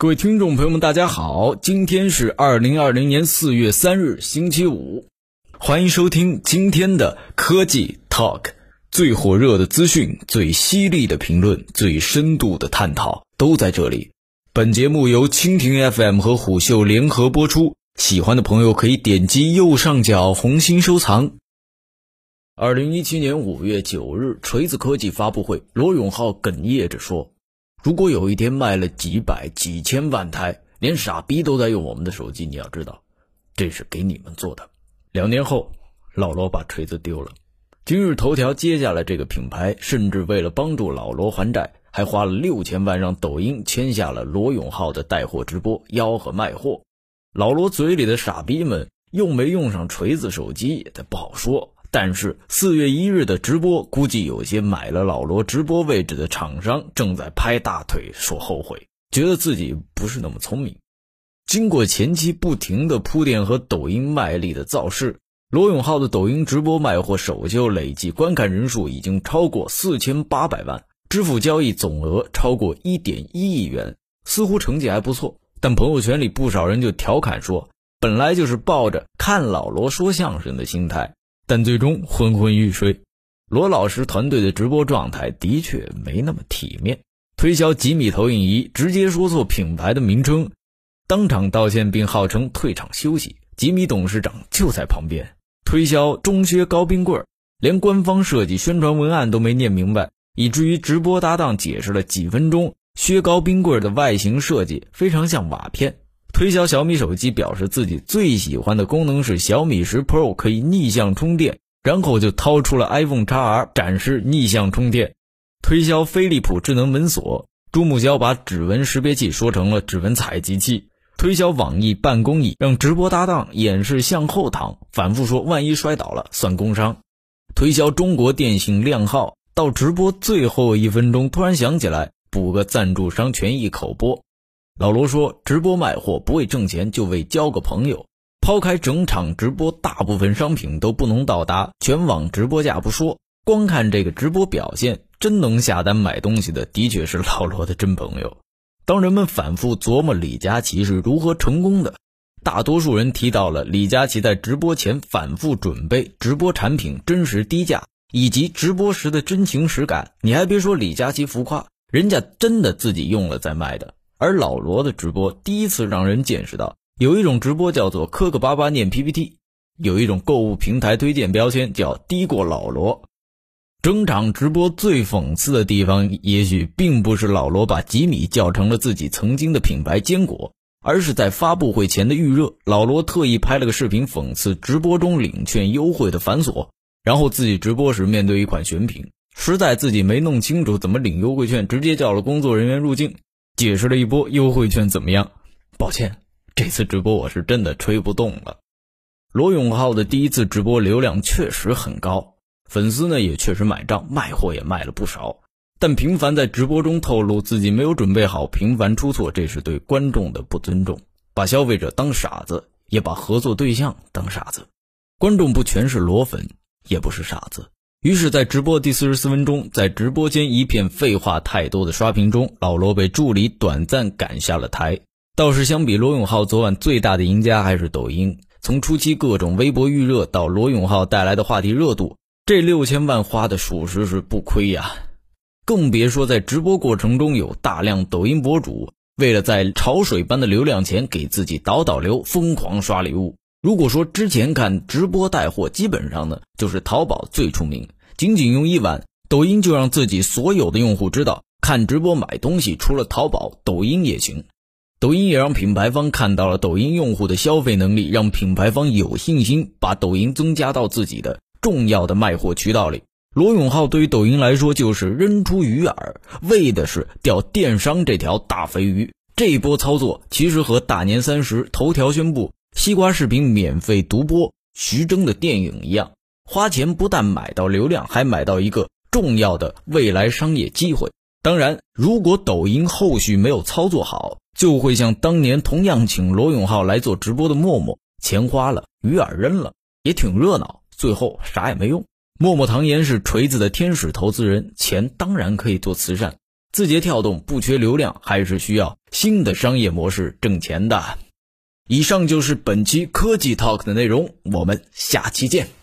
各位听众朋友们，大家好，今天是二零二零年四月三日，星期五，欢迎收听今天的科技 Talk，最火热的资讯、最犀利的评论、最深度的探讨都在这里。本节目由蜻蜓 FM 和虎嗅联合播出，喜欢的朋友可以点击右上角红心收藏。二零一七年五月九日，锤子科技发布会，罗永浩哽咽着说。如果有一天卖了几百几千万台，连傻逼都在用我们的手机，你要知道，这是给你们做的。两年后，老罗把锤子丢了。今日头条接下了这个品牌，甚至为了帮助老罗还债，还花了六千万让抖音签下了罗永浩的带货直播，吆喝卖货。老罗嘴里的傻逼们用没用上锤子手机，他不好说。但是四月一日的直播，估计有些买了老罗直播位置的厂商正在拍大腿说后悔，觉得自己不是那么聪明。经过前期不停的铺垫和抖音卖力的造势，罗永浩的抖音直播卖货首秀累计观看人数已经超过四千八百万，支付交易总额超过一点一亿元，似乎成绩还不错。但朋友圈里不少人就调侃说，本来就是抱着看老罗说相声的心态。但最终昏昏欲睡，罗老师团队的直播状态的确没那么体面。推销吉米投影仪，直接说错品牌的名称，当场道歉并号称退场休息。吉米董事长就在旁边。推销中靴高冰棍，连官方设计宣传文案都没念明白，以至于直播搭档解释了几分钟。靴高冰棍的外形设计非常像瓦片。推销小米手机，表示自己最喜欢的功能是小米十 Pro 可以逆向充电，然后就掏出了 iPhone XR 展示逆向充电。推销飞利浦智能门锁，朱木娇把指纹识别器说成了指纹采集器。推销网易办公椅，让直播搭档演示向后躺，反复说万一摔倒了算工伤。推销中国电信靓号，到直播最后一分钟突然想起来补个赞助商权益口播。老罗说：“直播卖货不为挣钱，就为交个朋友。抛开整场直播，大部分商品都不能到达全网直播价不说，光看这个直播表现，真能下单买东西的，的确是老罗的真朋友。当人们反复琢磨李佳琦是如何成功的，大多数人提到了李佳琦在直播前反复准备直播产品真实低价，以及直播时的真情实感。你还别说，李佳琦浮夸，人家真的自己用了再卖的。”而老罗的直播第一次让人见识到，有一种直播叫做磕磕巴巴念 PPT，有一种购物平台推荐标签叫低过老罗。整场直播最讽刺的地方，也许并不是老罗把吉米叫成了自己曾经的品牌坚果，而是在发布会前的预热，老罗特意拍了个视频讽刺直播中领券优惠的繁琐，然后自己直播时面对一款选品，实在自己没弄清楚怎么领优惠券，直接叫了工作人员入镜。解释了一波优惠券怎么样？抱歉，这次直播我是真的吹不动了。罗永浩的第一次直播流量确实很高，粉丝呢也确实买账，卖货也卖了不少。但频繁在直播中透露自己没有准备好，频繁出错，这是对观众的不尊重，把消费者当傻子，也把合作对象当傻子。观众不全是罗粉，也不是傻子。于是，在直播第四十四分钟，在直播间一片废话太多的刷屏中，老罗被助理短暂赶下了台。倒是相比罗永浩，昨晚最大的赢家还是抖音。从初期各种微博预热到罗永浩带来的话题热度，这六千万花的属实是不亏呀。更别说在直播过程中有大量抖音博主为了在潮水般的流量前给自己导导流，疯狂刷礼物。如果说之前看直播带货，基本上呢就是淘宝最出名，仅仅用一晚，抖音就让自己所有的用户知道，看直播买东西除了淘宝，抖音也行。抖音也让品牌方看到了抖音用户的消费能力，让品牌方有信心把抖音增加到自己的重要的卖货渠道里。罗永浩对于抖音来说就是扔出鱼饵，为的是钓电商这条大肥鱼。这一波操作其实和大年三十头条宣布。西瓜视频免费独播徐峥的电影一样，花钱不但买到流量，还买到一个重要的未来商业机会。当然，如果抖音后续没有操作好，就会像当年同样请罗永浩来做直播的陌陌，钱花了，鱼饵扔了，也挺热闹，最后啥也没用。陌陌唐岩是锤子的天使投资人，钱当然可以做慈善，字节跳动不缺流量，还是需要新的商业模式挣钱的。以上就是本期科技 Talk 的内容，我们下期见。